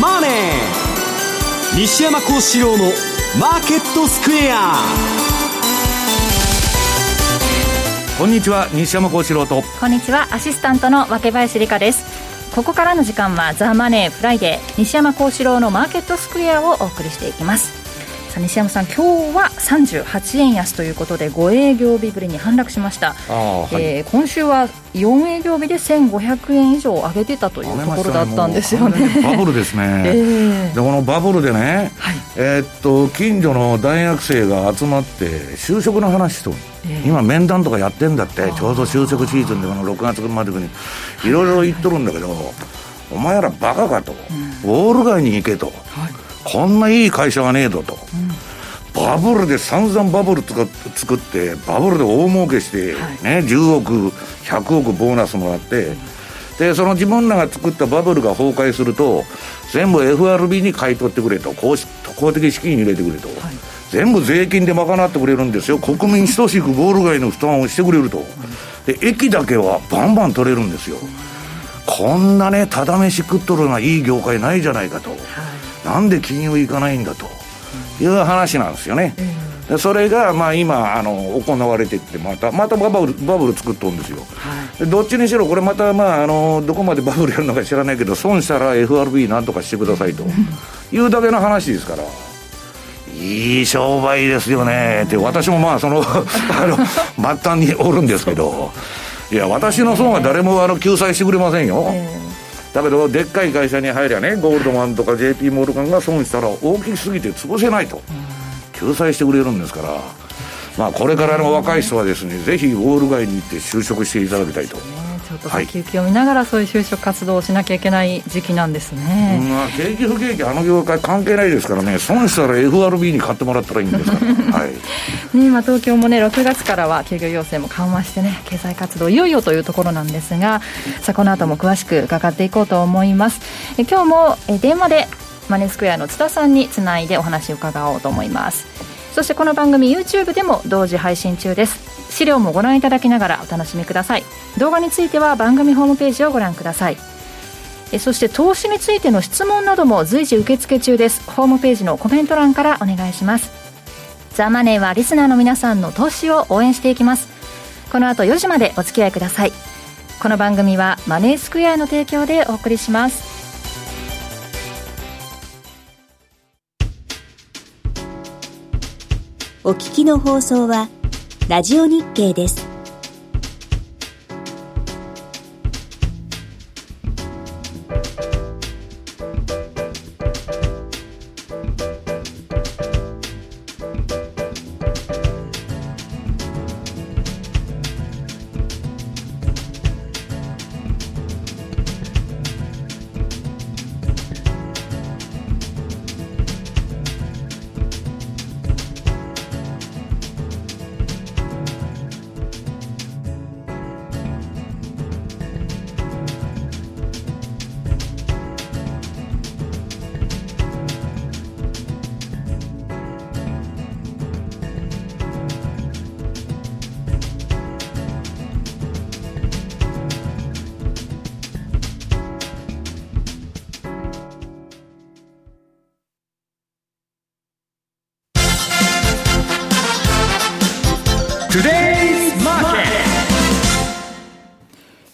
マネー」西山孝四郎の「マーケットスクエア」こんにちは西山孝四郎と。こんにちはアシスタントの若林理香です。ここからの時間はザ・マネーフライデー西山孝四郎のマーケットスクエアをお送りしていきますさあ西山さん、今日は38円安ということで5営業日ぶりに反落しました、はい、えー、今週は4営業日で1500円以上上げてたというところだったんですよね。バブルですね、えー、でこのバブルでね、はい、えー、っと近所の大学生が集まって就職の話と、えー、今面談とかやってんだってちょうど就職シーズンでこの6月までにいろいろ言っとるんだけど、お前らバカかと、うん、ウォール街に行けと。はいこんないい会社がねえぞと、うん、バブルで散々バブル作ってバブルで大儲けして、ね、はい、10億100億ボーナスもらって、でその自分らが作ったバブルが崩壊すると全部 FRB に買い取ってくれと公公的資金入れてくれと、はい、全部税金で賄ってくれるんですよ。国民等しくゴール街の負担をしてくれると、で駅だけはバンバン取れるんですよ、こんなねただ飯食っとるようないい業界ないじゃないかと、はいなんで金融行かないんだと。いう話なんですよね。でそれがまあ今あの行われていってまたまたバブルバブル作っとるんですよ、はい、どっちにしろこれまたまああのどこまでバブルやるのか知らないけど損したら FRB なんとかしてくださいと。いうだけの話ですから。いい商売ですよね。って私もまあその あの末端におるんですけど。いや私の損は誰もあの救済してくれませんよ、えーだけどでっかい会社に入りゃねゴールドマンとか JP モルガンが損したら大きすぎて潰せないと、救済してくれるんですから。まあこれからの若い人はですねぜひウォール街に行って就職していただきたいと。ちょっと先行きを見ながらそういう就職活動をしなきゃいけない時期なんですね、まあ、景気不景気あの業界関係ないですからね。損したら FRB に買ってもらったらいいんですから、はい。ねまあ、東京もね6月からは休業要請も緩和してね経済活動いよいよというところなんですがさあこの後も詳しく伺っていこうと思います。え今日もえ電話でマネースクエアの津田さんにつないでお話を伺おうと思いますそしてこの番組 YouTube でも同時配信中です。資料もご覧いただきながらお楽しみください。動画については番組ホームページをご覧ください。えそして投資についての質問なども随時受付中です。ホームページのコメント欄からお願いします。ザ・マネーはリスナーの皆さんの投資を応援していきます。この後4時までお付き合いください。この番組はマネースクエアの提供でお送りします。お聞きの放送はラジオ日経です。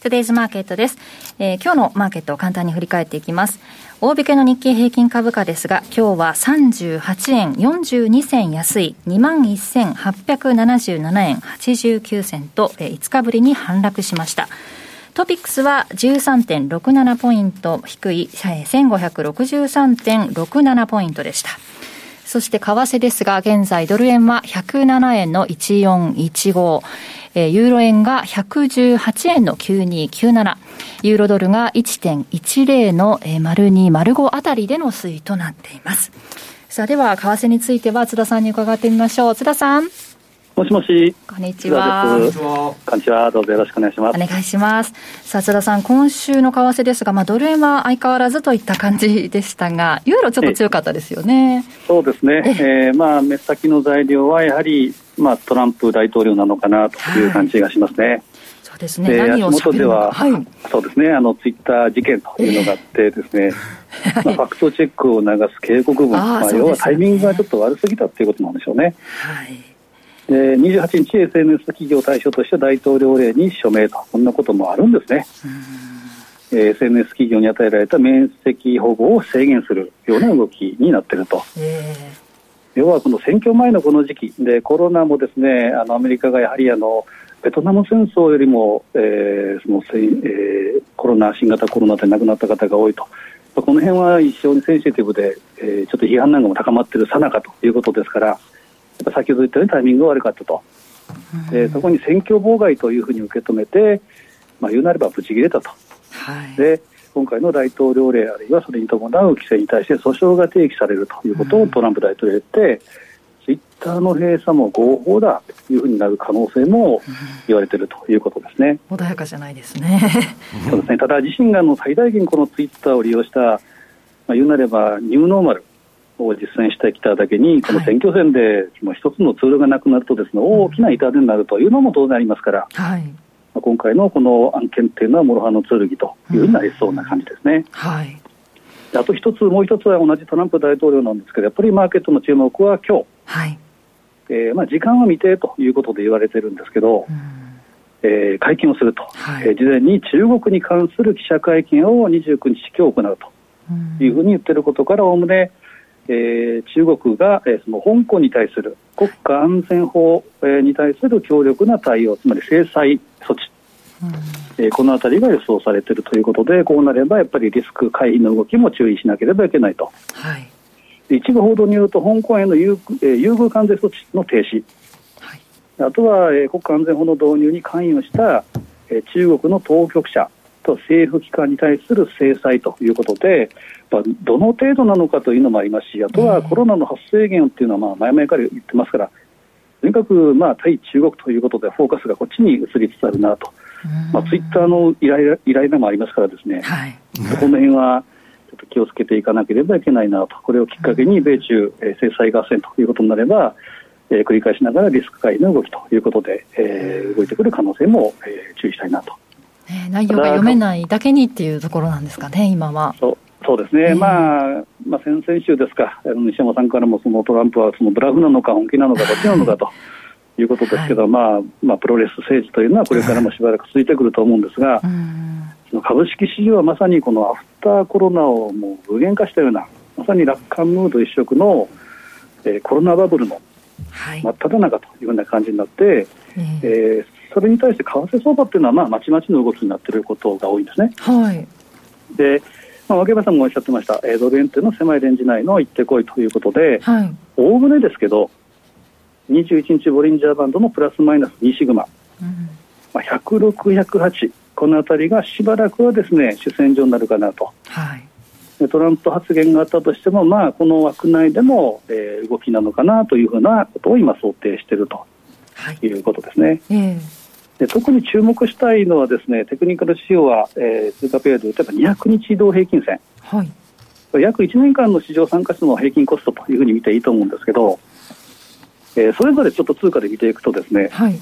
トデイズマーケットです、えー、今日のマーケットを簡単に振り返っていきます。大引けの日経平均株価ですが今日は38円42銭安い21,877円89銭と、えー、5日ぶりに反落しました。トピックスは13.67ポイント低い1563.67ポイントでした。そして為替ですが、現在ドル円は107円の1415、えー、ユーロ円が118円の9297、ユーロドルが1.10の、えー、丸2、丸5あたりでの推移となっています。さあ、では、為替については津田さんに伺ってみましょう。津田さん。もしもし。こんにちは。こんにちは。こんにちは。どうぞよろしくお願いします。お願いします。さあ、津田さん、今週の為替ですが、まあ、ドル円は相変わらずといった感じでしたが、ユーロちょっと強かったですよね。そうですね。ええー、まあ、目先の材料はやはり、まあ、トランプ大統領なのかなという感じがしますね。はいそうですね。何を足元では、はい、そうですね。あのツイッター事件というのがあってですね、まあ、ファクトチェックを流す警告文、まあ、要はタイミングがちょっと悪すぎたということなんでしょうね。はいで28日、SNS 企業対象として大統領令に署名と、こんなこともあるんですね。えー、SNS 企業に与えられた面積保護を制限するような動きになっていると。要はこの選挙前のこの時期でコロナもですねあのアメリカがやはりあのベトナム戦争よりも、えーそのえー、コロナ新型コロナで亡くなった方が多いとこの辺は非常にセンシティブで、えー、ちょっと批判なんかも高まっているさなかということですから先ほど言ったようにタイミングが悪かったと、でそこに選挙妨害というふうに受け止めて、まあ、言うなればブチ切れたと、はい、で今回の大統領令あるいはそれに伴う規制に対して訴訟が提起されるということをトランプ大統領は言って、ツイッターの閉鎖も合法だというふうになる可能性も言われているということですね。穏やかじゃないですね。そうですね。ただ自身がの最大限このツイッターを利用した、まあ、言うなればニューノーマルを実践してきただけに、この選挙戦でもう一つのツールがなくなるとですね、大きな痛手になるというのも当然ありますから、はい、今回のこの案件っていうのは、諸刃の剣というふうになりそうな感じですね。はい、あと一つ、もう一つは同じトランプ大統領なんですけど、やっぱりマーケットの注目は今日、はい。えーまあ、時間は未定ということで言われてるんですけど、えー、会見をすると、はい、えー、事前に中国に関する記者会見を29日、今日行うというふうに言ってることから、おおむね、えー、中国が、えー、その香港に対する国家安全法、えー、に対する強力な対応、つまり制裁措置、うん、えー、このあたりが予想されているということで、こうなればやっぱりリスク回避の動きも注意しなければいけないと。はい、一部報道によると、香港への優,、えー、優遇関税措置の停止、はい、あとは、えー、国家安全法の導入に関与した、えー、中国の当局者、と政府機関に対する制裁ということで、まあ、どの程度なのかというのもありますし、あとはコロナの発生源というのは、まあ、前々から言ってますから、とにかく、まあ、対中国ということで、フォーカスがこっちに移りつつあるなと、まあ、ツイッターの依頼依頼でもありますからですね、はい、この辺はちょっと気をつけていかなければいけないなと、これをきっかけに米中、えー、制裁合戦ということになれば、えー、繰り返しながらリスク回避の動きということで、えー、動いてくる可能性も、えー、注意したいなと。ね、内容が読めないだけにっていうところなんですかね、今は。そうそうですね、えー、まあ、まあ、先々週ですか、西山さんからもそのトランプはそのブラフなのか、本気なのか、どっちなのかということですけど、はい、まあまあ、プロレス政治というのはこれからもしばらく続いてくると思うんですが、株式市場はまさにこのアフターコロナをもう具現化したような、まさに楽観ムード一色の、えー、コロナバブルの真っ只中というような感じになって、はい、えーそれに対して為替相場っていうのは、まあ、まちまちの動きになっていることが多いんですね。はい、で、まあ、脇山さんもおっしゃってました、えー、ドル円というのは狭いレンジ内の行ってこいということで、おおむねですけど、21日ボリンジャーバンドのプラスマイナス2シグマ、うん。まあ、106、108、この辺りがしばらくはですね主戦場になるかなと。はい。トランプ発言があったとしても、まあ、この枠内でも、えー、動きなのかなというふうなことを今、想定しているとい。うことですね。はいえ。ーで特に注目したいのはですねテクニカル指標は、えー、通貨ペアで例えば200日移動平均線、はい、約1年間の市場参加者の平均コストというふうに見ていいと思うんですけど、えー、それぞれちょっと通貨で見ていくとですね、はい、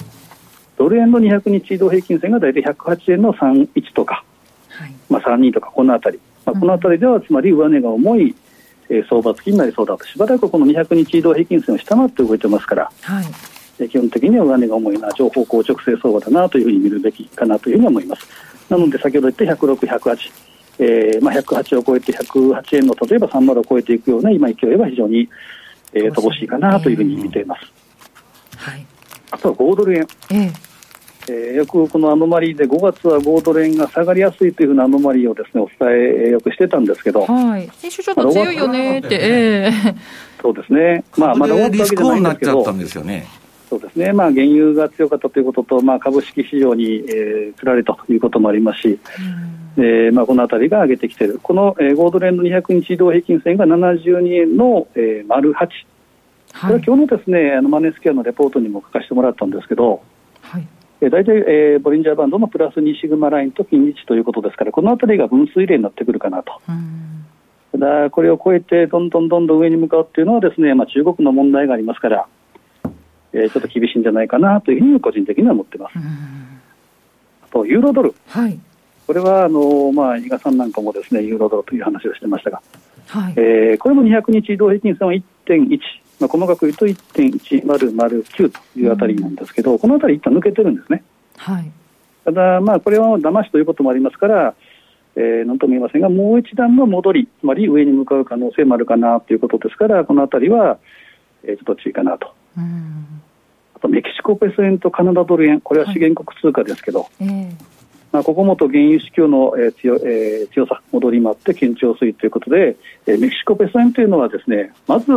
ドル円の200日移動平均線が大体108円の31とか、はい。まあ、32とかこの辺り、まあ、この辺りではつまり上値が重い、えー、相場付きになりそうだと。しばらくこの200日移動平均線を下回って動いてますから。はい基本的には上値が重いな、情報硬直性相場だなというふうに見るべきかなというふうに思います。なので、先ほど言った106、108、えーまあ、108を超えて108円の例えば30を超えていくような今勢いは非常に、えー、乏しいかなというふうに見ています。はい、あとは5ドル円。えーえー、よくこのアノマリーで5月は5ドル円が下がりやすいというふうなアノマリーをですねお伝えよくしてたんですけど、はい、先週ちょっと強いよねって、えー、そうですね、まあ、まだ終わったわけじゃないんですけど、そうですね、まあ、原油が強かったということと、まあ、株式市場に、えー、つられたということもありますし、うん、えー、まあ、このあたりが上げてきている、この、えー、ゴードレンド200日移動平均線が72円の、えー、丸8、これは今日のですね、あのマネースケアのレポートにも書かせてもらったんですけど、はい、えー、大体、えー、ボリンジャーバンドのプラス2シグマラインと金日ということですから、このあたりが分水嶺になってくるかなと。ただ、これを超えてどんどんどんどん上に向かうっていうのはですね、まあ、中国の問題がありますから、えー、ちょっと厳しいんじゃないかなというふうに個人的には思ってます。あとユーロドル、はい。これはあの、まあ、伊賀さんなんかもですねユーロドルという話をしてましたが、はい。えーこれも200日移動平均線は1.1、まあ、細かく言うと1.1009というあたりなんですけど、このあたり一旦抜けてるんですね。はい。ただ、まあ、これは騙しということもありますから、えー、なんとも言いませんが、もう一段の戻り、つまり上に向かう可能性もあるかなということですから、このあたりは、えーちょっと注意かなと。うん。あと、メキシコペソ円とカナダドル円、これは資源国通貨ですけど、ええ。まあ、ここもと原油市況の、えー強えー強さ、戻りもあって堅調水ということで、えーメキシコペソ円というのはですね、まず、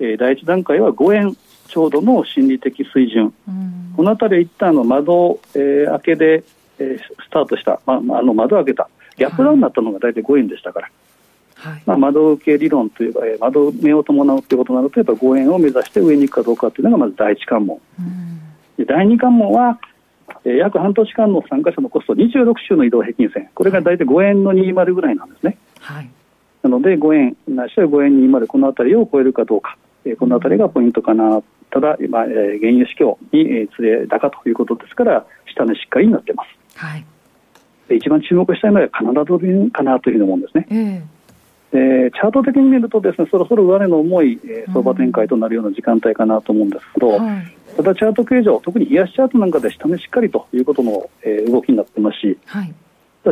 えー第一段階は5円ちょうどの心理的水準、うん。このあたり一旦あの窓、えー開けで、えースタートした、まあまあ、あの窓開けた、ギャップダウンになったのが大体5円でしたから、はいまあ、窓受け理論というか、えー窓目を伴うということになると、やっぱ5円を目指して上に行くかどうかというのがまず第一関門。うんで第二関門は、えー約半年間の参加者のコスト26週の移動平均線、これが大体5円の20ぐらいなんですね。はいなので5円、ないしは5円20、このあたりを超えるかどうか、えーこのあたりがポイントかな。ただ、今、えー原油市況に、えー、連れ高ということですから、下値しっかりになってます。はいで一番注目したいのはカナダドル円かなというふうに思うんですね。ええーチャート的に見るとですね、そろそろ上値の重い、えー相場展開となるような時間帯かなと思うんですけど、えはい。ただチャート形状、特に冷やしチャートなんかで下値しっかりということの、えー動きになってますし、はい。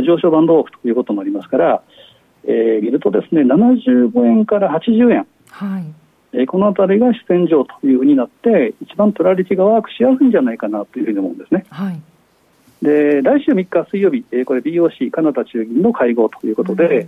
上昇バンドオフということもありますから、えー見るとですね、75円から80円、はい。えーこのあたりが主戦場というふうになって、一番トラリティがワークしやすいんじゃないかなというふうに思うんですね。はい。で、来週3日水曜日、えーこれ BOC カナダ中銀の会合ということで、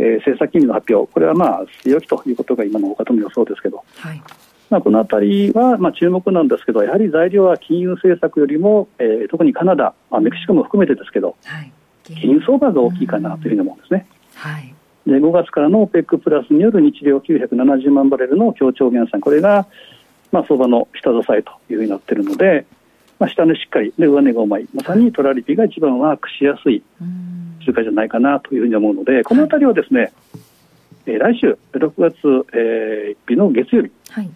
えー政策金利の発表、これはまあ、据え置きということが今の他との予想ですけど、はい。まあ、このあたりはまあ注目なんですけど、やはり材料は金融政策よりも、えー特にカナダ、まあ、メキシコも含めてですけど、はい。金融相場が大きいかなというふうに思うんですね。はい。で5月からの OPEC プラスによる日量970万バレルの協調減産、これが、まあ、相場の下支えというふうになっているので、まあ、下値しっかり、で上値がうまい、まさにトラリピが一番ワークしやすいうん通貨じゃないかなというふうに思うので、このあたりはですね、えー来週6月、えー1日の月曜日、はい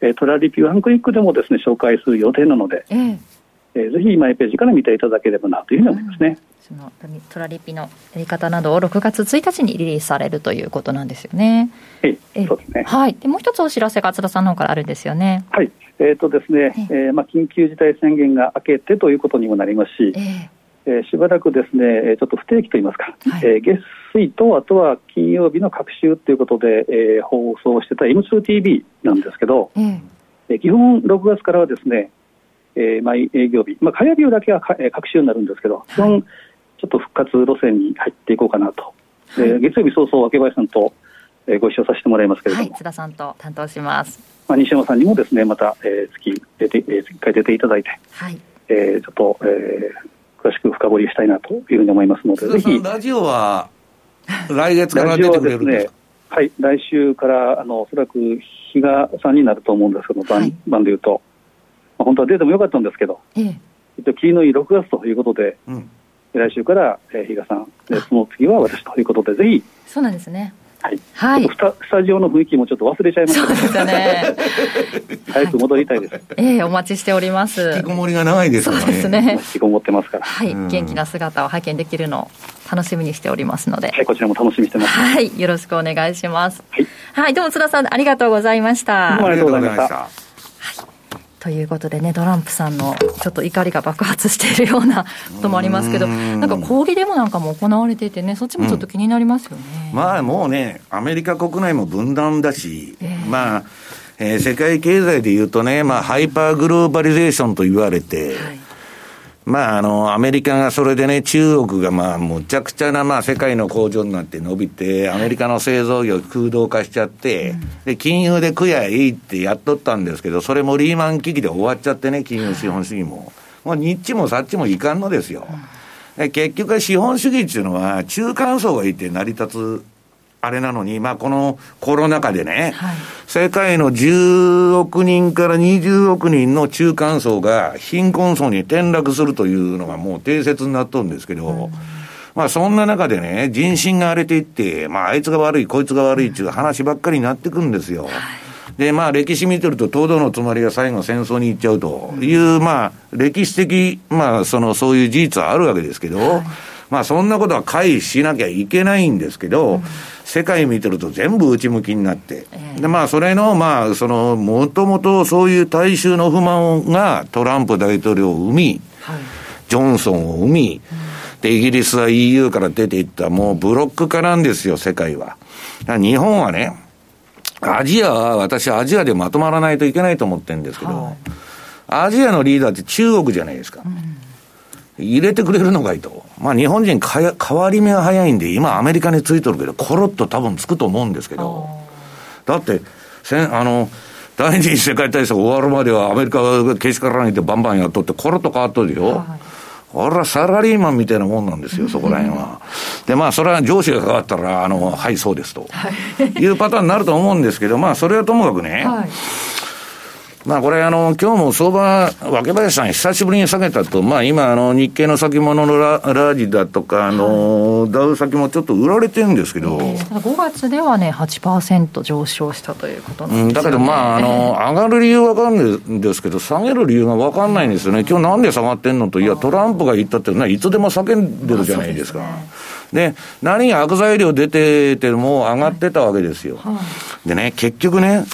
えートラリピワンクリックでもですね紹介する予定なので、えええーぜひマイページから見ていただければなというふうに思いますね。そのトラリピのやり方などを6月1日にリリースされるということなんですよね。はいええそうですね。はい。でもう一つお知らせが津田さんの方からあるんですよね。はい、えーとですね、えーまあ、緊急事態宣言が明けてということにもなりますし、えええーしばらくですね、えーちょっと不定期といいますか、はいえー月水と、あとは金曜日の各週ということで、えー放送してた M2TV なんですけど、えええー基本6月からはですね、えー毎営業日、まあ、火曜日だけはか、えー各週になるんですけど、基本、ちょっと復活路線に入っていこうかなと。えー月曜日早々、若林さんと、えーご一緒させてもらいますけれども、はい。津田さんと担当します。まあ、西山さんにもですね、また、えー月出て、えー、一回出ていただいて、はい。えーちょっと、えー詳しく深掘りしたいなというふうに思いますので、ぜひ。ラジオは来月から出てくれるんですか？はい、来週から、あの、おそらく比嘉さんになると思うんですけど、番はい。番で言うと、まあ、本当は出てもよかったんですけど、ええ。えっと、霧のいい6月ということで、うん。来週から、えー、比嘉さん、でその次は私ということで、ぜひ、そうなんですね。はい、スタスタジオの雰囲気もちょっと忘れちゃいましたそうですよね。早く戻りたいです。ええお待ちしております。引きこもりが長いですそうからねですね引。きこもってますから、はい。うん元気な姿を拝見できるのを楽しみにしておりますので。はい、こちらも楽しみにしてます。はい。よろしくお願いします。はいはい。どうも津田さん、ありがとうございました。どうもありがとうございましたということでね、トランプさんのちょっと怒りが爆発しているようなこともありますけど、うんなんか抗議デモなんかも行われていてね、そっちもちょっと気になりますよね。まあもうね、アメリカ国内も分断だし、ええ。まあ、えー世界経済で言うとね、まあハイパーグローバリゼーションと言われて、はいまああの、アメリカがそれでね、中国がまあむちゃくちゃなまあ世界の工場になって伸びて、アメリカの製造業空洞化しちゃって、で、金融で食やいいってやっとったんですけど、それもリーマン危機で終わっちゃってね、金融資本主義も。もうニッチもサッチもいかんのですよ。で結局は資本主義っていうのは中間層がいて成り立つあれなのに、まあこのコロナ禍でね、はい。世界の10億人から20億人の中間層が貧困層に転落するというのがもう定説になっとるんですけど、まあそんな中でね、人心が荒れていって、まああいつが悪い、こいつが悪いっていう話ばっかりになってくるんですよ。で、まあ歴史見てると、東堂のつまりが最後戦争に行っちゃうという、まあ歴史的、まあその、そういう事実はあるわけですけど、まあそんなことは回避しなきゃいけないんですけど、うん、世界見てると全部内向きになって、えー、でまあそれの、まあその、もともとそういう大衆の不満がトランプ大統領を生み、はい、ジョンソンを生み、うん、で、イギリスは EU から出ていった、もうブロック化なんですよ、世界は。日本はね、アジアは、私アジアでまとまらないといけないと思ってるんですけど、はい、アジアのリーダーって中国じゃないですか。うん入れてくれるのがいいと。まあ日本人かや変わり目が早いんで、今アメリカについとるけど、コロッと多分つくと思うんですけど、だって、せん、あの、第二次世界大戦終わるまではアメリカがけしからないってバンバンやっとって、コロッと変わっとるよ。はい俺はサラリーマンみたいなもんなんですよ、そこら辺は。で、まあ、それは上司が変わったら、あの、はい、そうですと。いうパターンになると思うんですけど、まあ、それはともかくね、はいまあこれあの、今日も相場、若林さん久しぶりに下げたと、まあ今あの、日経の先物のララージだとか、あの、ダウ先もちょっと売られてるんですけど。えー、5月ではね、8%上昇したということなんですね、うん、だけどまあ、あの、上がる理由わかんないんですけど、下げる理由がわかんないんですよね。今日なんで下がってんのと、いや、トランプが言ったっていつでも叫んでるじゃないですか。で、何が悪材料出てても上がってたわけですよ。でね、結局ね、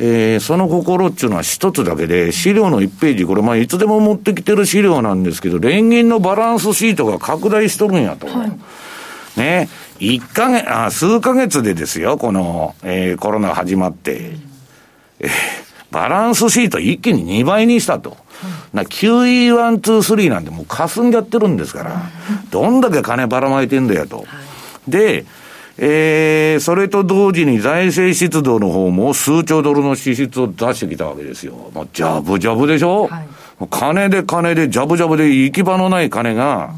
えー、その心っていうのは一つだけで、資料の1ページ、これまあいつでも持ってきてる資料なんですけど、連銀のバランスシートが拡大しとるんやと。はい、ね、一ヶ月、あ、数ヶ月でですよ、この、えー、コロナ始まって、えー、バランスシート一気に2倍にしたと。な QE123 なんてもう霞んじゃってるんですから、どんだけ金ばらまいてんだよと。で、えー、それと同時に財政出動の方も数兆ドルの支出を出してきたわけですよ。もうジャブジャブでしょ、はい、金で金でジャブジャブで行き場のない金が、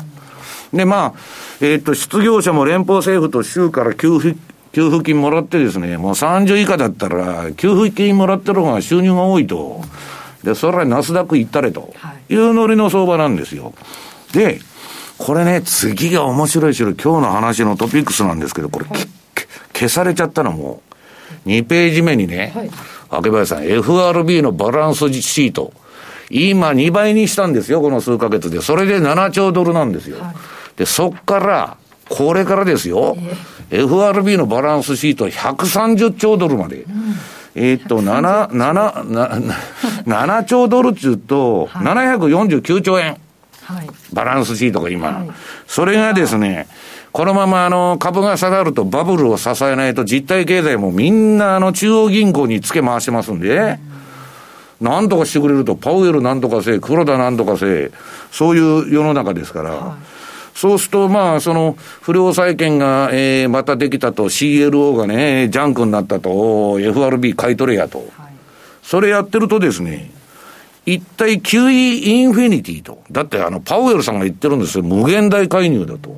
うん、で、まあ、えー、っと、失業者も連邦政府と州から給付、給付金もらってですね、もう30以下だったら、給付金もらってる方が収入が多いと。で、それはナスダック行ったれと。いうノリの相場なんですよ。で、これね、次が面白いしろ、今日の話のトピックスなんですけど、これ、はい、消されちゃったのも、2ページ目にね、はい、明林さん、FRB のバランスシート、今2倍にしたんですよ、この数ヶ月で。それで7兆ドルなんですよ。はい、で、そっから、これからですよ、えー、FRB のバランスシート130兆ドルまで。うん、えー、っと、7、7、7兆ドルってい。うと、749兆円。バランスシートが今、はい、それがですね、このままあの株が下がるとバブルを支えないと実体経済もみんなあの中央銀行につけ回してますんで、なんとかしてくれると、パウエルなんとかせ黒田なんとかせそういう世の中ですから、はい、そうすると、まあ、その、不良債権が、えー、またできたと、CLO がね、ジャンクになったと、FRB 買い取れやと。はい、それやってるとですね、一体 QE インフィニティと。だってあの、パウエルさんが言ってるんですよ。無限大介入だと。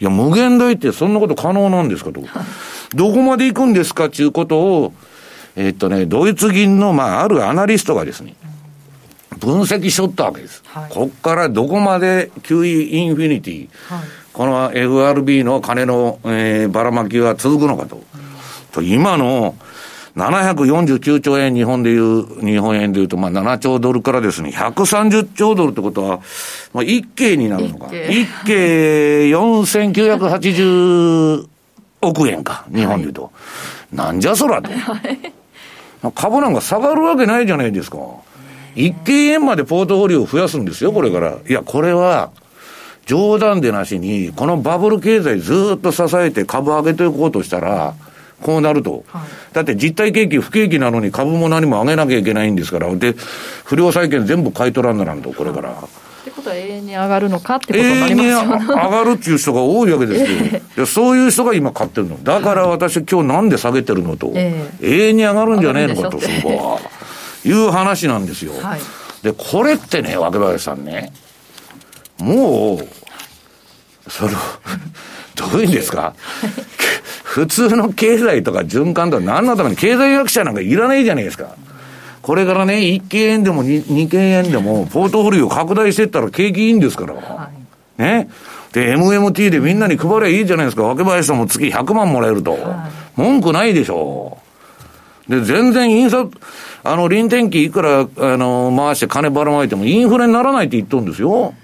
いや、無限大ってそんなこと可能なんですかと。どこまで行くんですかっていうことを、えー、っとね、ドイツ銀の、まあ、あるアナリストがですね、分析しとったわけです。はい、こっからどこまで QE インフィニティ、はい、この FRB の金の、えー、ばらまきは続くのかと。うん、と今の、749兆円、日本でいう、日本円でいうと、まあ7兆ドルからですね、130兆ドルってことは、まあ一計になるのか。一計4980億円か、日本でいうと。はい、なんじゃそらと。株なんか下がるわけないじゃないですか。一計円までポートフォリオを増やすんですよ、これから。いや、これは、冗談でなしに、このバブル経済ずっと支えて株上げていこうとしたら、こうなると。はい、だって実体景気、不景気なのに株も何も上げなきゃいけないんですから。で、不良債権全部買い取らんならんと、これから。ってことは永遠に上がるのかってことになりますよ、ね、上がるっていう人が多いわけですよ。えー、そういう人が今買ってるの。だから私今日なんで下げてるのと、えー、永遠に上がるんじゃねえのかと、そこは。いう話なんですよ。はい、で、これってね、若林さんね、もう、その、どういうんですか？普通の経済とか循環とか何のために経済学者なんかいらないじゃないですか。これからね、1件円でも 2, 2件円でも、ポートフォリオ拡大していったら景気いいんですから。はい、ね？で、MMT でみんなに配りゃいいじゃないですか。若林さんも月100万もらえると。はい、文句ないでしょう。で、全然印刷、あの、臨転機いくら、あの、回して金ばらまいてもインフレにならないって言っとるんですよ。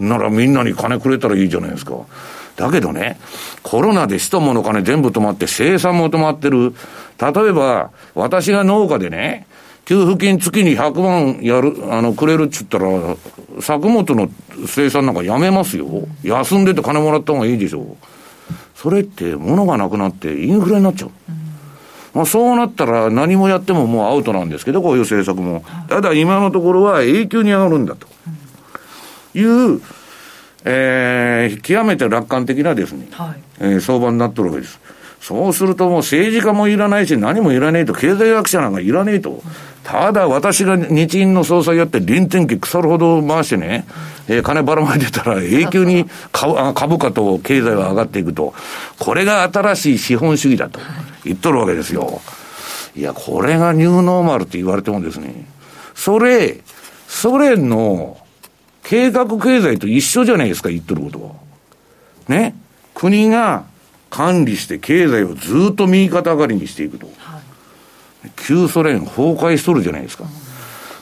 ならみんなに金くれたらいいじゃないですか。だけどね、コロナで人もの金全部止まって生産も止まってる。例えば、私が農家でね、給付金月に100万やる、あの、くれるっつったら、作物の生産なんかやめますよ。休んでて金もらった方がいいでしょう。それって物がなくなってインフレになっちゃう。まあ、そうなったら何もやってももうアウトなんですけど、こういう政策も。ただ今のところは永久に上がるんだという、えー、極めて楽観的なですね、はい、えー、相場になってるわけです。そうするともう政治家もいらないし、何もいらねえと、経済学者なんかいらねえと。ただ私が日銀の総裁やって臨転機腐るほど回してね、えー、金ばらまいてたら永久に株株価と経済は上がっていくと。これが新しい資本主義だと言っとるわけですよ。いや、これがニューノーマルって言われてもですね、それ、ソ連の計画経済と一緒じゃないですか、言っとることは。ね？国が管理して経済をずっと右肩上がりにしていくと。はい、旧ソ連崩壊しとるじゃないですか。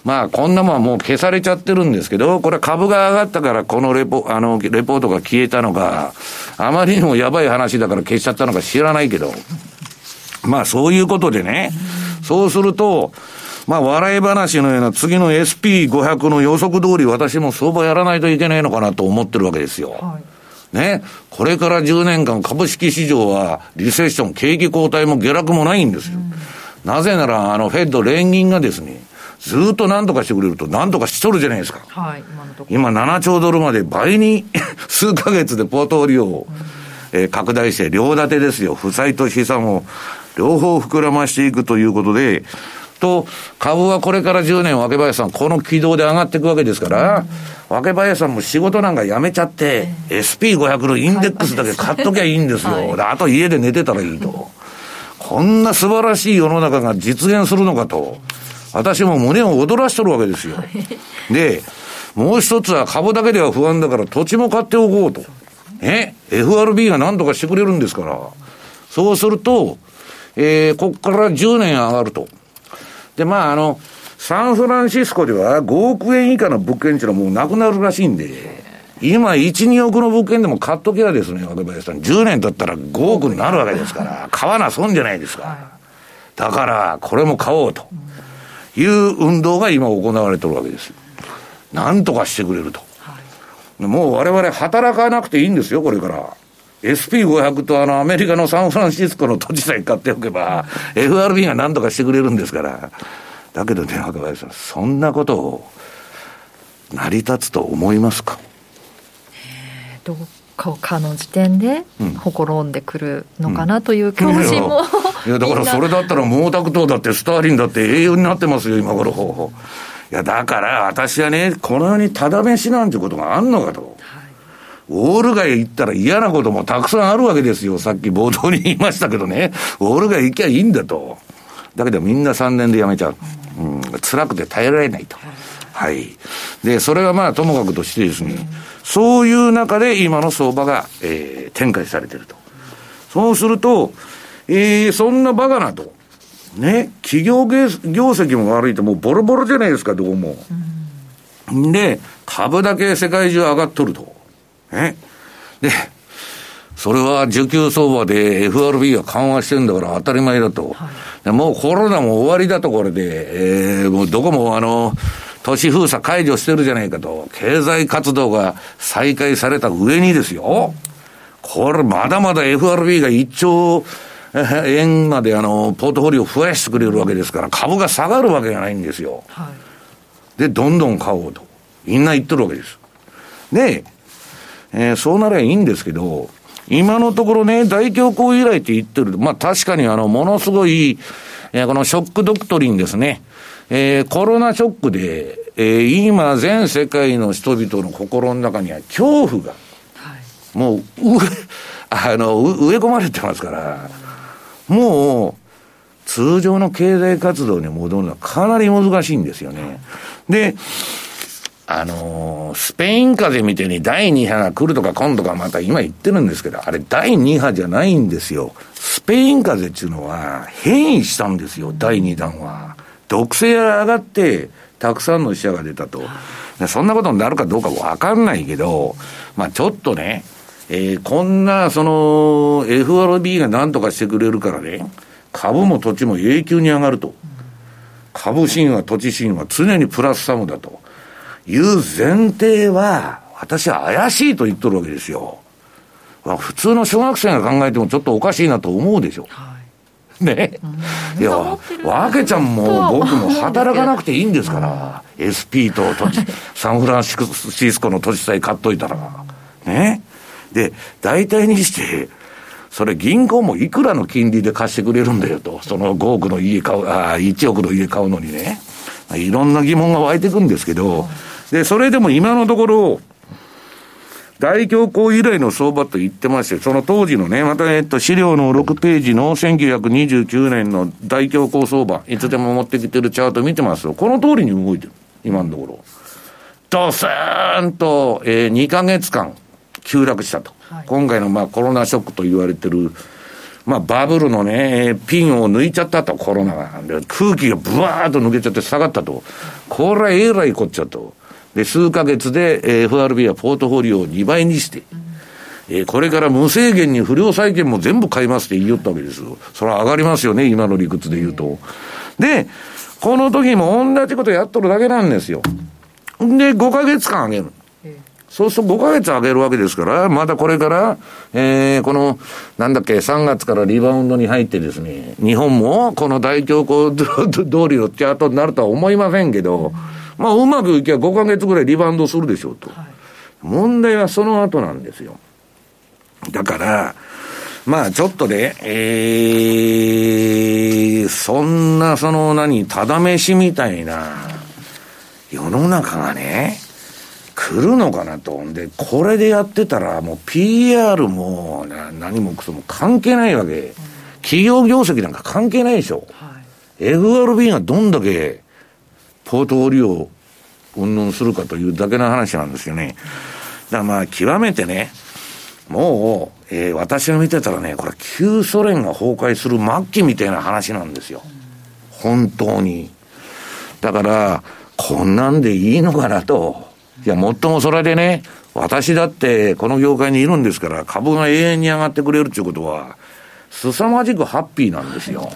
まあ、こんなもんはもう消されちゃってるんですけど、これ株が上がったからこのレポ、あの、レポートが消えたのか、あまりにもやばい話だから消しちゃったのか知らないけど、まあそういうことでね、そうすると、まあ笑い話のような次の SP500 の予測通り私も相場やらないといけないのかなと思ってるわけですよ。はいね、これから10年間株式市場はリセッション、景気後退も下落もないんですよ。うん、なぜなら、あの、フェッド連銀がですね、ずっと何とかしてくれると何とかしとるじゃないですか。はい、今今7兆ドルまで倍に 数ヶ月でポートリオを、うん、えー、拡大して、両立てですよ。負債と資産を両方膨らましていくということで、と、株はこれから10年、若林さん、この軌道で上がっていくわけですから、うん若林さんも仕事なんか辞めちゃって、えー、SP500 のインデックスだけ買っときゃいいんですよ。はい、あと家で寝てたらいいと。こんな素晴らしい世の中が実現するのかと。私も胸を躍らしとるわけですよ。で、もう一つは株だけでは不安だから土地も買っておこうと。ね ?FRB が何とかしてくれるんですから。そうすると、えー、こっから10年上がると。で、まあ、あの、サンフランシスコでは5億円以下の物件っていうのはもうなくなるらしいんで、今1、2億の物件でも買っときゃですね、若林さん。10年経ったら5億になるわけですから、買わな損じゃないですか。だから、これも買おうという運動が今行われてるわけです。なんとかしてくれると。もう我々働かなくていいんですよ、これから。SP500 とあのアメリカのサンフランシスコの土地さえ買っておけば、FRB が何とかしてくれるんですから。だけどね、若林さん、そんなことを成り立つと思いますか？どっかの時点で、ほころんでくるのかなという恐怖心も、いや、だからそれだったら毛沢東だってスターリンだって英雄になってますよ、今頃。いや、だから私はね、この世にただ飯なんてことがあんのかと。ウォール街行ったら嫌なこともたくさんあるわけですよ。さっき冒頭に言いましたけどね。ウォール街行きゃいいんだと。だけどみんな3年で辞めちゃう。うん、辛くて耐えられないと。はい。で、それはまあともかくとしてですね、そういう中で今の相場が、えー、展開されてると。そうすると、えー、そんなバカなと。ね、企業業績も悪いともうボロボロじゃないですか、どこも。うん、で、株だけ世界中上がっとると。ね。で、それは需給相場で FRB が緩和してるんだから当たり前だと。はい、もうコロナも終わりだとこれで、えー、もうどこもあの、都市封鎖解除してるじゃないかと。経済活動が再開された上にですよ。これまだまだ FRB が1兆円まであの、ポートフォリオ増やしてくれるわけですから、株が下がるわけじゃないんですよ。はい、で、どんどん買おうと。みんな言ってるわけです。で、えー、そうならいいんですけど、今のところね、大恐慌以来って言ってる。まあ確かにあの、ものすごい、えー、このショックドクトリンですね。えー、コロナショックで、えー、今全世界の人々の心の中には恐怖が、はい、もう、う、あの、植え込まれてますから、もう、通常の経済活動に戻るのはかなり難しいんですよね。で、あのー、スペイン風邪みたいに第2波が来るとか今度かまた今言ってるんですけど、あれ第2波じゃないんですよ。スペイン風邪っていうのは変異したんですよ、第2弾は。毒性が上がって、たくさんの死者が出たと。そんなことになるかどうかわかんないけど、まあちょっとね、えー、こんな、その、FRB が何とかしてくれるからね、株も土地も永久に上がると。株神話、土地神話、常にプラスサムだという前提は、私は怪しいと言っとるわけですよ。普通の小学生が考えてもちょっとおかしいなと思うでしょ。はい、ね。いや、わけちゃんも僕も働かなくていいんですから、SP と土地、サンフランシスコの土地さえ買っといたら。ね。で、大体にして、それ銀行もいくらの金利で貸してくれるんだよと、その5億の家買う、あ1億の家買うのにね。いろんな疑問が湧いてくるんですけど、で、それでも今のところ、大恐慌以来の相場と言ってまして、その当時のね、また、えっと、資料の6ページの1929年の大恐慌相場、いつでも持ってきてるチャート見てますと、この通りに動いてる。今のところ。ドスーンと、えー、2ヶ月間急落したと。はい、今回のまあコロナショックと言われてる、まあバブルのね、ピンを抜いちゃったと、コロナが。空気がブワーッと抜けちゃって下がったと。これはえらいこっちゃと。で、数ヶ月で FRB はポートフォリオを2倍にして、えー、これから無制限に不良債権も全部買いますって言いよったわけですよ。それは上がりますよね、今の理屈で言うと。で、この時も同じことやっとるだけなんですよ。で、5ヶ月間上げる。そうすると5ヶ月上げるわけですから、またこれから、えー、この、なんだっけ、3月からリバウンドに入ってですね、日本もこの大恐慌通りのチャートになるとは思いませんけど、まあ、うまくいけば5ヶ月ぐらいリバウンドするでしょうと。はい、問題はその後なんですよ。だから、まあちょっとね、えー、そんなその何、ただ飯みたいな世の中がね、来るのかなと。で、これでやってたらもう PR も何もそも関係ないわけ。企業業績なんか関係ないでしょ。はい、FRB がどんだけポートフォリオを運動するかというだけの話なんですよね。だからまあ、極めてね、もう、えー、私が見てたらね、これ、旧ソ連が崩壊する末期みたいな話なんですよ。本当に。だから、こんなんでいいのかなと。いや、もっともそれでね、私だってこの業界にいるんですから、株が永遠に上がってくれるっていうことは、凄まじくハッピーなんですよ。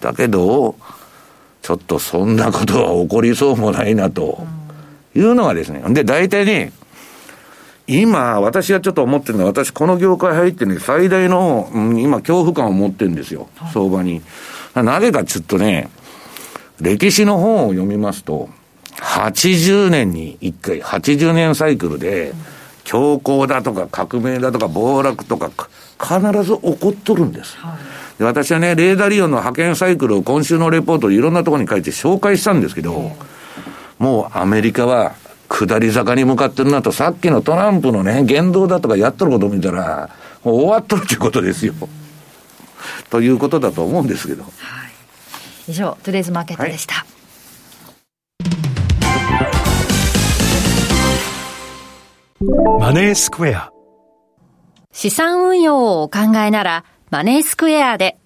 だけど、ちょっとそんなことは起こりそうもないなというのがですね。で、大体ね、今、私はちょっと思ってるのは、私、この業界入ってね、最大の、うん、今、恐怖感を持ってるんですよ、相場に。なぜかちょっとね、歴史の本を読みますと、80年に1回、80年サイクルで、強行だとか革命だとか暴落とか、必ず起こっとるんです。はいで私はね、レーダーリオンの派遣サイクルを今週のレポートでいろんなところに書いて紹介したんですけど、もうアメリカは下り坂に向かってるなと、さっきのトランプのね、言動だとかやっとることを見たら、もう終わっとるということですよ。ということだと思うんですけど。はい、以上、トゥデイズマーケットでした。はいマネースクエア資産運用をお考えならマネースクエアで、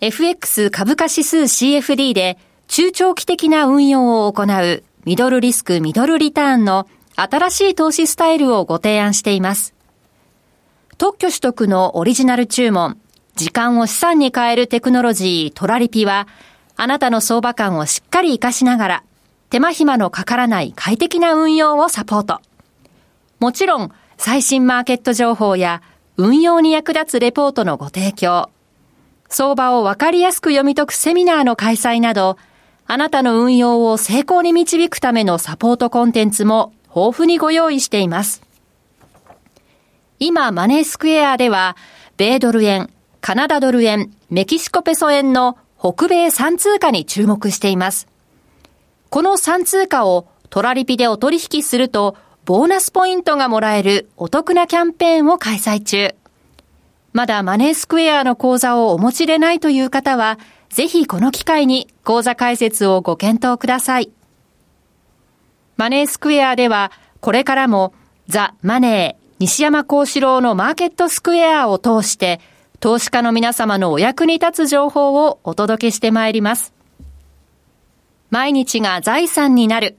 FX 株価指数 CFD で中長期的な運用を行うミドルリスクミドルリターンの新しい投資スタイルをご提案しています。特許取得のオリジナル注文、時間を資産に変えるテクノロジートラリピは、あなたの相場感をしっかり活かしながら、手間暇のかからない快適な運用をサポート。もちろん、最新マーケット情報や運用に役立つレポートのご提供、相場をわかりやすく読み解くセミナーの開催など、あなたの運用を成功に導くためのサポートコンテンツも豊富にご用意しています。今、マネースクエアでは、米ドル円、カナダドル円、メキシコペソ円の北米3通貨に注目しています。この3通貨をトラリピでお取引するとボーナスポイントがもらえるお得なキャンペーンを開催中。まだマネースクエアの口座をお持ちでないという方は、ぜひこの機会に口座開設をご検討ください。マネースクエアでは、これからもザ・マネー西山幸四郎のマーケットスクエアを通して、投資家の皆様のお役に立つ情報をお届けしてまいります。毎日が財産になる。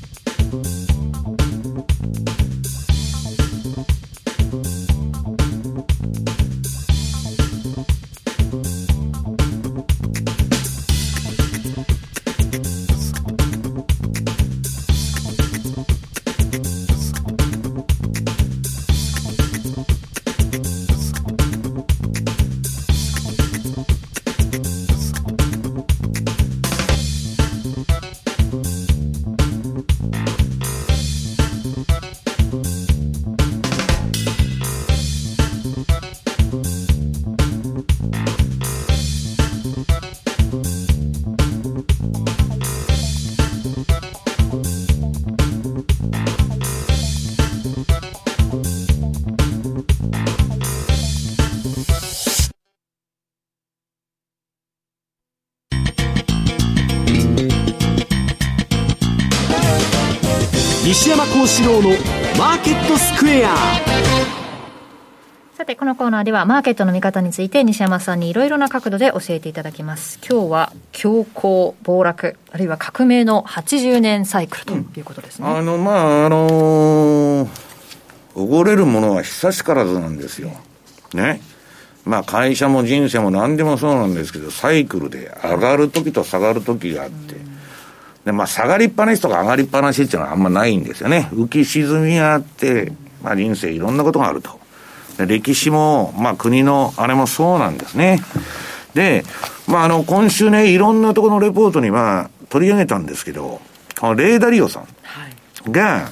西山幸四郎のマーケットスクエアさて、このコーナーではマーケットの見方について西山さんにいろいろな角度で教えていただきます。今日は強行暴落、あるいは革命の80年サイクルということですね。うん、あの、まあ、あのー、おごれるものは久しからずなんですよ。ね。まあ会社も人生も何でもそうなんですけど、サイクルで上がるときと下がるときがあって、うんで、まあ、下がりっぱなしとか上がりっぱなしっていうのはあんまないんですよね。浮き沈みがあって、まあ、人生いろんなことがあると。歴史も、まあ、国のあれもそうなんですね。で、まあ、あの、今週ね、いろんなところのレポートには取り上げたんですけど、このレーダリオさんが、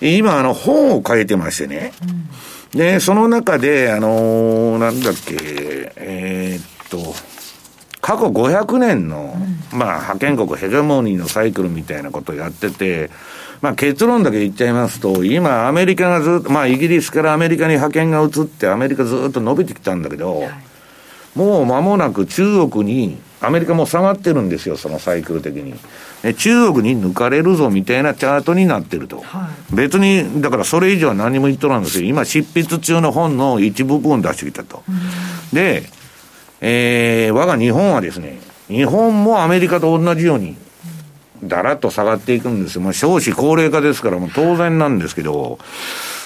今、あの、本を書いてましてね。うん、で、その中で、あのー、なんだっけ、えー、っと、過去500年の、うん、まあ、覇権国ヘゲモニーのサイクルみたいなことをやってて、まあ、結論だけ言っちゃいますと、今、アメリカがずっと、まあ、イギリスからアメリカに覇権が移って、アメリカずっと伸びてきたんだけど、はい、もう間もなく中国に、アメリカも下がってるんですよ、そのサイクル的に。中国に抜かれるぞみたいなチャートになってると。はい、別に、だからそれ以上は何も言っとらんですよ。今、執筆中の本の一部分出してきたと。うん、で、えー、我が日本はですね、日本もアメリカと同じように、だらっと下がっていくんですよ。まあ、少子高齢化ですから、もう当然なんですけど、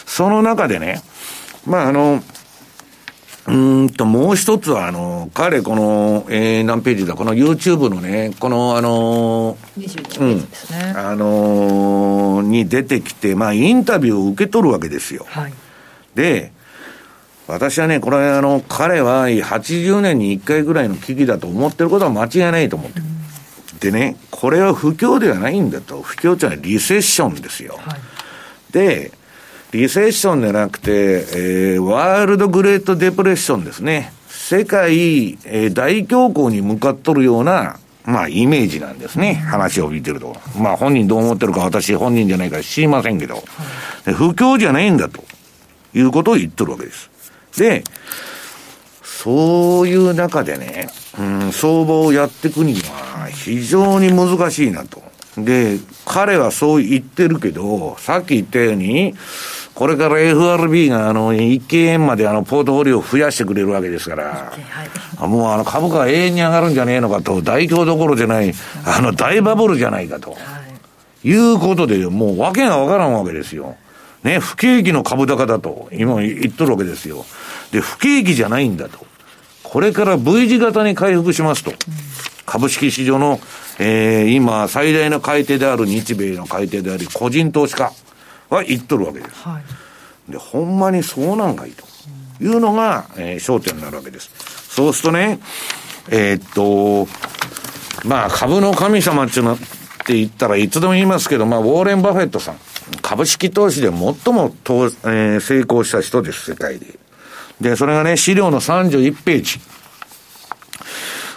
その中でね、まあ、あの、うんと、もう一つは、あの、彼、この、えー、何ページだ、この YouTube のね、この、あの、うん、あのに出てきて、まあ、インタビューを受け取るわけですよ。はい、で、私はね、これあの、彼は80年に1回ぐらいの危機だと思ってることは間違いないと思ってる。でね、これは不況ではないんだと。不況っていうのはリセッションですよ。はい、で、リセッションじゃなくて、えー、ワールドグレートデプレッションですね。世界、えー、大恐慌に向かっとるような、まあ、イメージなんですね。話を聞いてると。まあ、本人どう思ってるか私本人じゃないから知りませんけど、はい、不況じゃないんだということを言ってるわけです。で、そういう中でね、うん、相場をやっていくには非常に難しいなと。で、彼はそう言ってるけど、さっき言ったように、これから FRB があの、1件円まであの、ポートフォリオを増やしてくれるわけですから、はい、もうあの、株価は永遠に上がるんじゃねえのかと、大凶どころじゃない、あの、大バブルじゃないかと。はい、いうことで、もう訳がわからんわけですよ。ね、不景気の株高だと、今言っとるわけですよ。で、不景気じゃないんだと。これから V 字型に回復しますと。株式市場の、えー、今、最大の買い手である日米の買い手であり、個人投資家は言っとるわけです。はい、で、ほんまにそうなんかいというのが、えー、焦点になるわけです。そうするとね、えー、っと、まあ、株の神様っていうのって言ったらいつでも言いますけど、まあ、ウォーレン・バフェットさん。株式投資で最も投、えー、成功した人です、世界で。で、それがね、資料の31ページ。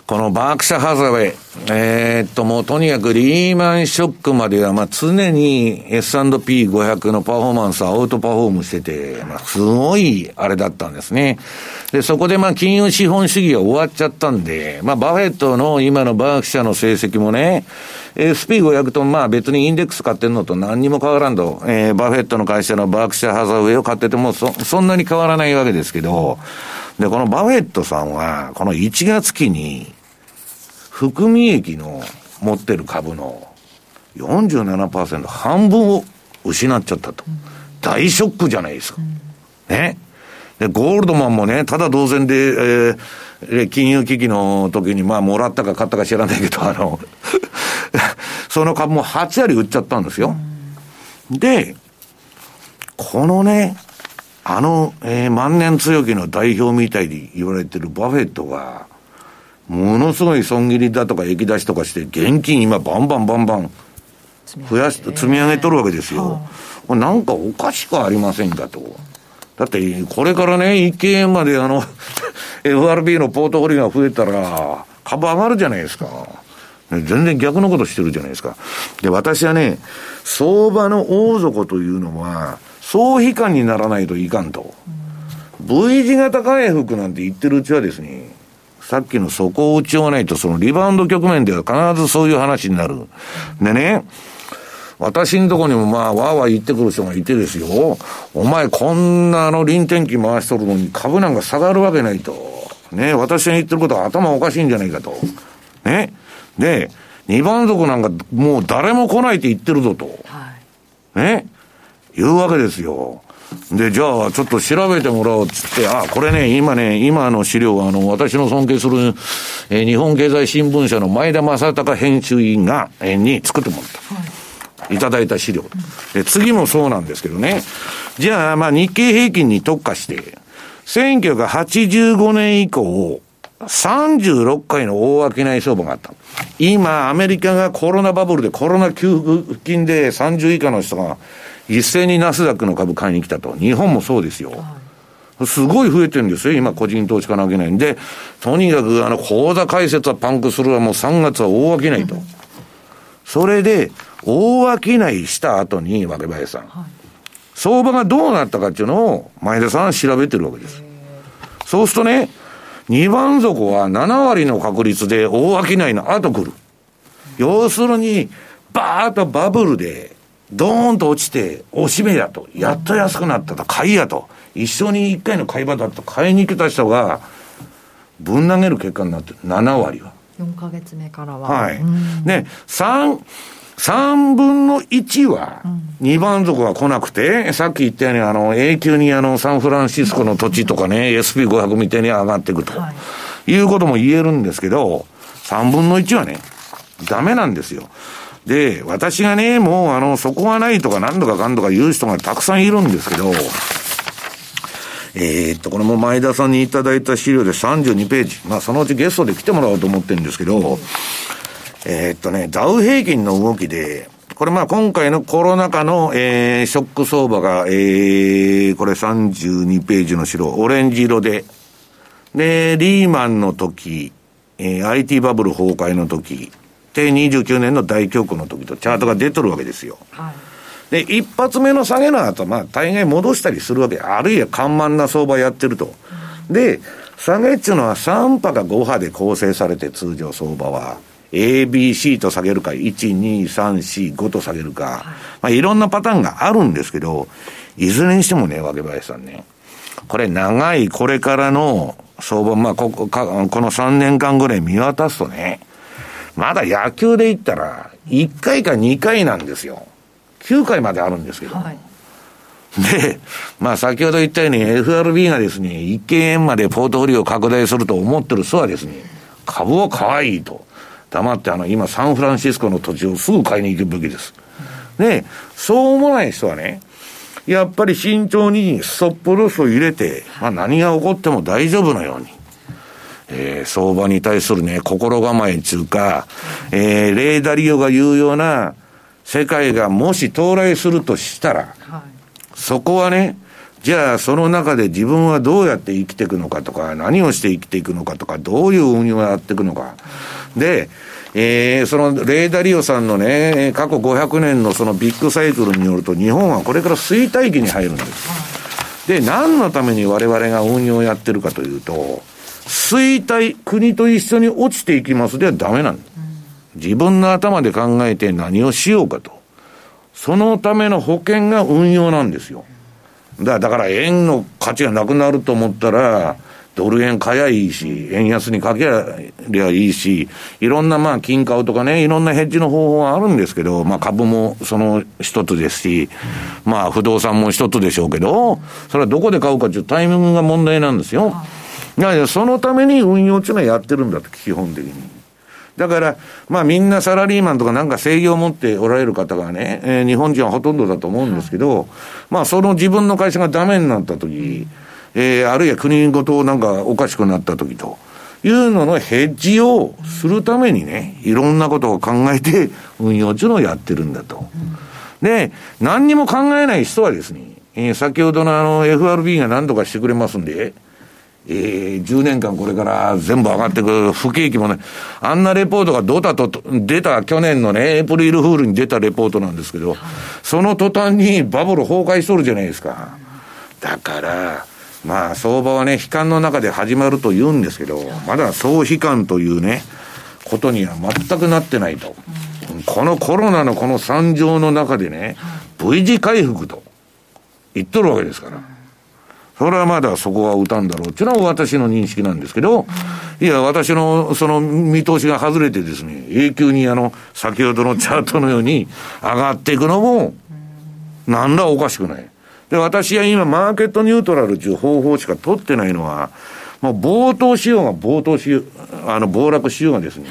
このバークシャハザウェイ、えー、っと、もうとにかくリーマンショックまでは、まあ常に S&P500 のパフォーマンスはアウトパフォームしてて、まあすごいあれだったんですね。で、そこでまあ金融資本主義が終わっちゃったんで、まあバフェットの今のバークシャの成績もね、SP500 とまあ別にインデックス買ってんのと何にも変わらんと、えー、バフェットの会社のバークシャーハザウェイを買っててもそ、そんなに変わらないわけですけど、で、このバフェットさんは、この1月期に、含み益の持ってる株の47%半分を失っちゃったと。大ショックじゃないですか。ね。で、ゴールドマンもね、ただ同然で、えー、金融危機の時に、まあ、もらったか買ったか知らないけど、あのその株も8割売っちゃったんですよ。で、このね、あの、えー、万年強気の代表みたいに言われてるバフェットが、ものすごい損切りだとか液出しとかして、現金今バンバンバンバン増やし、積み上げとるわけですよ。なんかおかしくありませんかと。だって、これからね、1件円まであの FRB のポートフォリオが増えたら、株上がるじゃないですか。全然逆のことしてるじゃないですか。で、私はね、相場の大底というのは、総悲観にならないといかんと。V 字型回復なんて言ってるうちはですね、さっきの底を打ちをないと、そのリバウンド局面では必ずそういう話になる。でね、私んとこにもまあ、わーわー言ってくる人がいてですよ。お前こんなあの臨転機回しとるのに株なんか下がるわけないと。ね、私が言ってることは頭おかしいんじゃないかと。ね。で、二番底なんかもう誰も来ないって言ってるぞと。はい、ね。言うわけですよ。で、じゃあ、ちょっと調べてもらおうっつって、あ、これね、今ね、今の資料は、あの、私の尊敬する、えー、日本経済新聞社の前田正隆編集員が、えー、に作ってもらった。はい、いただいた資料。で、次もそうなんですけどね。じゃあ、まあ、日経平均に特化して、1985年以降、36回の大商い相場があった。今、アメリカがコロナバブルでコロナ給付金で30以下の人が一斉にナスダックの株買いに来たと。日本もそうですよ。すごい増えてるんですよ。今、個人投資家のわけないんで、とにかく、あの、口座開設はパンクするわ、もう3月は大商いと。それで、大商いした後に、若林さん、はい、相場がどうなったかっていうのを、前田さんは調べてるわけです。そうするとね、2番底は7割の確率で大商いの後来る。要するに、バーッとバブルで、ドーンと落ちて、おしめやと。やっと安くなったと。買いやと。一緒に一回の買い場だと買いに来た人が、ぶん投げる結果になってる。7割は。4か月目からは。はい。で、3、3分の1は、2番底が来なくて、さっき言ったように、あの、永久にあの、サンフランシスコの土地とかね、SP500 みたいに上がっていくと、い、うことも言えるんですけど、3分の1はね、ダメなんですよ。で、私がね、もうあの、そこがないとか何とかかんとか言う人がたくさんいるんですけど、えー、っと、これも前田さんにいただいた資料で32ページ。まあ、そのうちゲストで来てもらおうと思ってるんですけど、えー、っとね、ダウ平均の動きで、これまあ今回のコロナ禍の、えー、ショック相場が、えー、これ32ページの資料、オレンジ色で、で、リーマンの時、えー、IT バブル崩壊の時、で、29年の大恐慌の時とチャートが出とるわけですよ。はい、で、一発目の下げの後、まあ、大概戻したりするわけ。あるいは緩慢な相場やってると。で、下げっていうのは3波か5波で構成されて、通常相場は。ABC と下げるか、1、2、3、4、5と下げるか、はいまあ、いろんなパターンがあるんですけど、いずれにしてもね、若林さんね、これ長いこれからの相場、まあここ、この3年間ぐらい見渡すとね、まだ野球で言ったら、1回か2回なんですよ。9回まであるんですけど。はい、で、まあ先ほど言ったように FRB がですね、1件円までポートフォリオを拡大すると思ってる人はですね、株は可愛いと。黙ってあの、今サンフランシスコの土地をすぐ買いに行くべきです。で、そう思わない人はね、やっぱり慎重にストップロスを入れて、まあ何が起こっても大丈夫なように。えー、相場に対するね、心構えつうか、えー、レーダリオが言うような世界がもし到来するとしたら、はい、そこはね、じゃあその中で自分はどうやって生きていくのかとか、何をして生きていくのかとか、どういう運用をやっていくのか。で、えー、そのレーダリオさんのね、過去500年のそのビッグサイクルによると、日本はこれから衰退期に入るんです。で、何のために我々が運用をやってるかというと、衰退、国と一緒に落ちていきますではダメなんです。自分の頭で考えて何をしようかと。そのための保険が運用なんですよ。だだから円の価値がなくなると思ったら、ドル円買やいいし、円安にかけりゃいいし、いろんなまあ金買うとかね、いろんなヘッジの方法はあるんですけど、まあ株もその一つですし、まあ不動産も一つでしょうけど、それはどこで買うかというタイミングが問題なんですよ。いやいや、そのために運用っていうのはやってるんだと、基本的に。だから、まあみんなサラリーマンとかなんか制御を持っておられる方がね、えー、日本人はほとんどだと思うんですけど、はい、まあその自分の会社がダメになった時、えー、あるいは国ごとなんかおかしくなった時と、いうののヘッジをするためにね、いろんなことを考えて運用っていうのをやってるんだと。で、何にも考えない人はですね、えー、先ほどのあの FRB が何とかしてくれますんで、えー、10年間これから全部上がっていく不景気もね、あんなレポートがドタと出た去年のね、エイプリルフールに出たレポートなんですけど、その途端にバブル崩壊しとるじゃないですか。だから、まあ相場はね、悲観の中で始まると言うんですけど、まだ総悲観というね、ことには全くなってないと。このコロナのこの惨状の中でね、V 字回復と言っとるわけですから。それはまだそこは打たんだろうっていうのは私の認識なんですけど、いや、私のその見通しが外れてですね、永久にあの、先ほどのチャートのように上がっていくのも、なんらおかしくない。で、私は今、マーケットニュートラルっていう方法しか取ってないのは、もう冒頭仕様が冒頭しよう、あの、暴落しようがですね、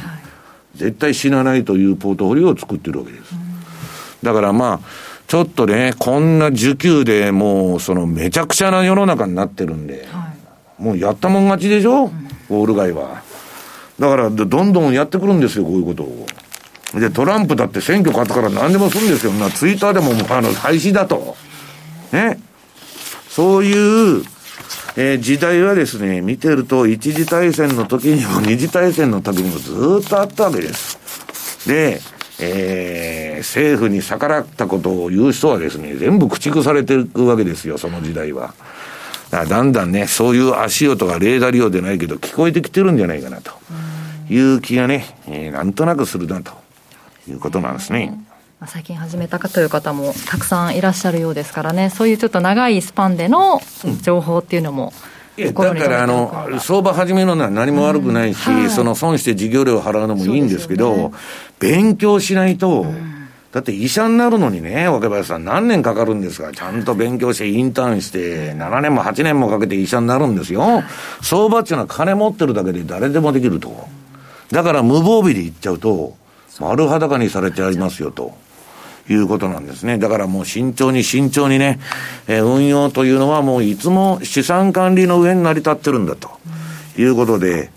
絶対死なないというポートフォリオを作ってるわけです。だからまあ、ちょっとね、こんな需給でもう、そのめちゃくちゃな世の中になってるんで、はい、もうやったもん勝ちでしょ、うん、ウォール街は。だから、どんどんやってくるんですよ、こういうことを。で、トランプだって選挙勝ったから何でもするんですよ。な、ツイッターでも、あの、廃止だと。ね。そういう、えー、時代はですね、見てると、一次大戦の時にも二次大戦の時にもずっとあったわけです。で、えー、政府に逆らったことを言う人はですね、全部駆逐されていくわけですよ、その時代は。だだんだんね、そういう足音がレーダー利用でないけど、聞こえてきてるんじゃないかなと。いう気がね、えー、なんとなくするなと。いうことなんですね。最近始めたかという方もたくさんいらっしゃるようですからね、そういうちょっと長いスパンでの情報っていうのも、うんだからあの、相場始めるのは何も悪くないし、うんはい、その損して授業料を払うのもいいんですけど、ね、勉強しないと、うん、だって医者になるのにね、若林さん何年かかるんですかちゃんと勉強してインターンして、7年も8年もかけて医者になるんですよ。相場っていうのは金持ってるだけで誰でもできると。だから無防備で言っちゃうと、丸裸にされちゃいますよと。いうことなんですね。だからもう慎重に慎重にね、えー、運用というのはもういつも資産管理の上に成り立ってるんだということで、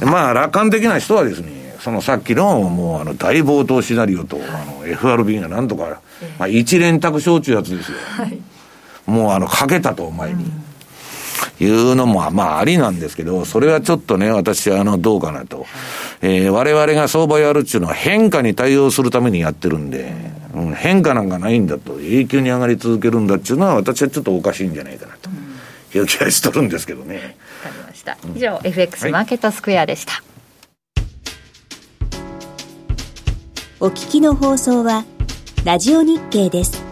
まあ楽観的な人はですね、そのさっきのもうあの大暴騰シナリオと、あの FRB がなんとか、まあ一連卓承知やつですよ。はい、もうあのかけたと前に。うんいうのも、まあ、ありなんですけど、それはちょっとね、私は、あの、どうかなと。えー、我々が相場やるっていうのは変化に対応するためにやってるんで、うん、変化なんかないんだと、永久に上がり続けるんだっていうのは、私はちょっとおかしいんじゃないかなと、いう気がしとるんですけどね。わかりました。以上、うん、FX マーケットスクエアでした。はい、お聞きの放送は、ラジオ日経です。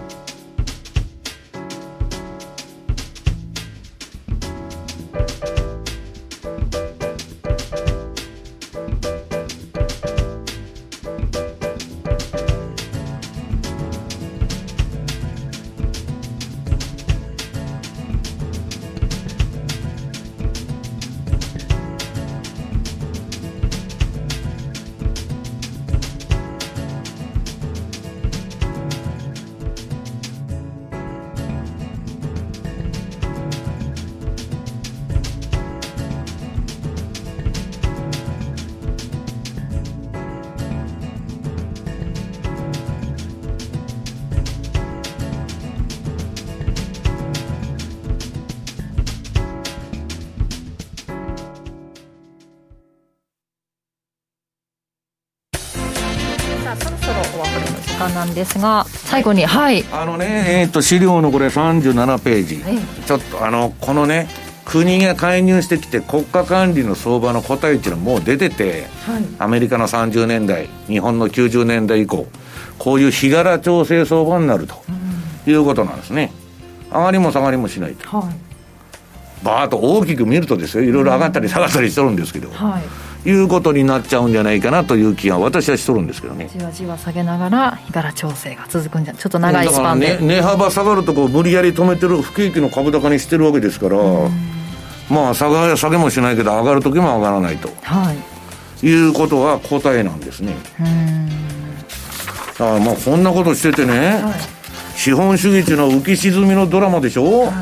間なんですが最後にはい、あのねえっ、ー、と資料のこれ37ページ、はい、ちょっとあのこのね国が介入してきて国家管理の相場の答えっていうのはもう出てて、はい、アメリカの30年代日本の90年代以降こういう日柄調整相場になると、いうことなんですね。上がりも下がりもしないと、はい、バーッと大きく見るとですよ。いろいろ上がったり下がったりしとるんですけど、はい、いうことになっちゃうんじゃないかなという気が私はしとるんですけどね。じわじわ下げながら日柄調整が続くんじゃちょっと長いスパンで、ね、値幅下がるとこ無理やり止めてる不景気の株高にしてるわけですから、まあ下が下げもしないけど上がる時も上がらないと、はい、いうことは答えなんですね。だからまあこんなことしててね、はい、資本主義っていうのは浮き沈みのドラマでしょ、はい、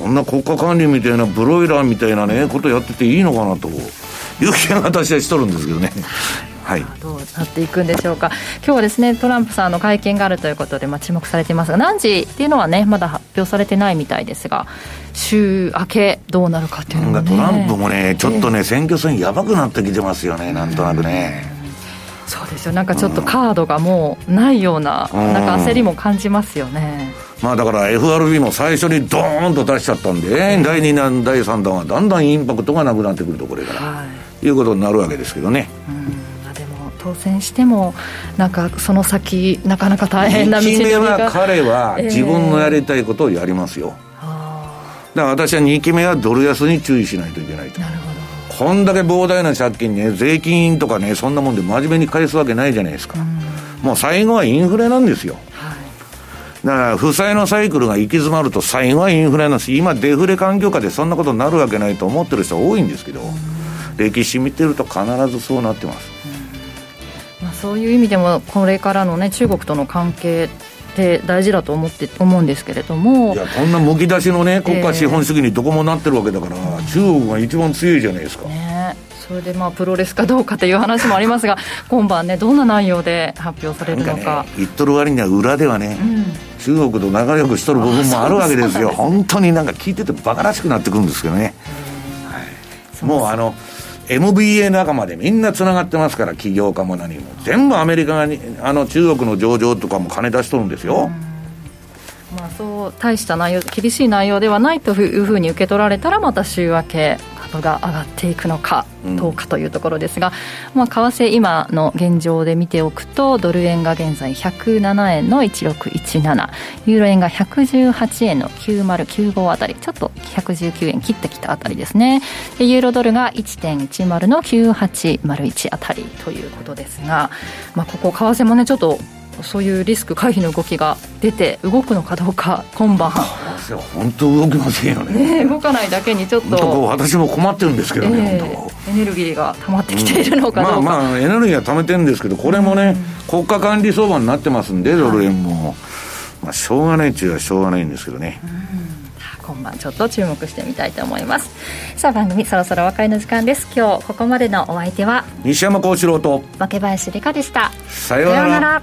こんな国家管理みたいなブロイラーみたいなねことやってていいのかなという気が私はしとるんですけどね。はい、どうなっていくんでしょうか。今日はですねトランプさんの会見があるということで、まあ、注目されていますが何時っていうのはねまだ発表されてないみたいですが週明けどうなるかっていうのが、ね、トランプもねちょっとね、選挙戦やばくなってきてますよねなんとなくね。そうですよ。なんかちょっとカードがもうないような、うん、なんか焦りも感じますよね。まあだから FRB も最初にドーンと出しちゃったんで、うん、第2弾、第3弾はだんだんインパクトがなくなってくると、これから、はい、いうことになるわけですけどね。うん。当選してもなんかその先なかなか大変な道のりは彼は自分のやりたいことをやりますよ、えー、だから私は2期目はドル安に注意しないといけないと。なるほどこんだけ膨大な借金ね税金とかねそんなもんで真面目に返すわけないじゃないですか、うもう最後はインフレなんですよ、はい、だから負債のサイクルが行き詰まると最後はインフレなんです。今デフレ環境下でそんなことになるわけないと思ってる人多いんですけど、歴史見てると必ずそうなってます、まあ、そういう意味でもこれからの、ね、中国との関係って大事だと思って思うんですけれども。いやこんなむき出しの、ね、国家資本主義にどこもなってるわけだから、えー、中国が一番強いじゃないですか。ね。それでまあプロレスかどうかという話もありますが、今晩ね、どんな内容で発表されるのか。ね、言っとる割には裏ではね、うん、中国と仲良くしとる部分もあるわけですよ、す本当になんか聞いててバカらしくなってくるんですけどね。はい、もうあの MBA 仲間でみんなつながってますから、起業家も何も。全部アメリカに、あの中国の上場とかも金出しとるんですよ。まあ、そう大した内容、厳しい内容ではないというふうに受け取られたら、また週明け、株が上がっていくのかどうかというところですが、うん、まあ、為替、今の現状で見ておくと、ドル円が現在107円の1617、ユーロ円が118円の9095あたり、ちょっと119円切ってきたあたりですね、でユーロドルが1.10の9801あたりということですが、まあ、ここ、為替もね、ちょっとそういうリスク回避の動きが出て動くのかどうか今晩。本当動きませんよね、ね、動かないだけにちょっと。私も困ってるんですけどね、えー、エネルギーが溜まってきているのかどうか、うん、まあまあエネルギーは溜めてるんですけどこれもね、うん、国家管理相場になってますんでドル円も、はい、まあしょうがないっちゅうはしょうがないんですけどね、うん。今晩ちょっと注目してみたいと思います。さあ番組そろそろお別れの時間です。今日ここまでのお相手は西山幸四郎と若林理香でした。さようなら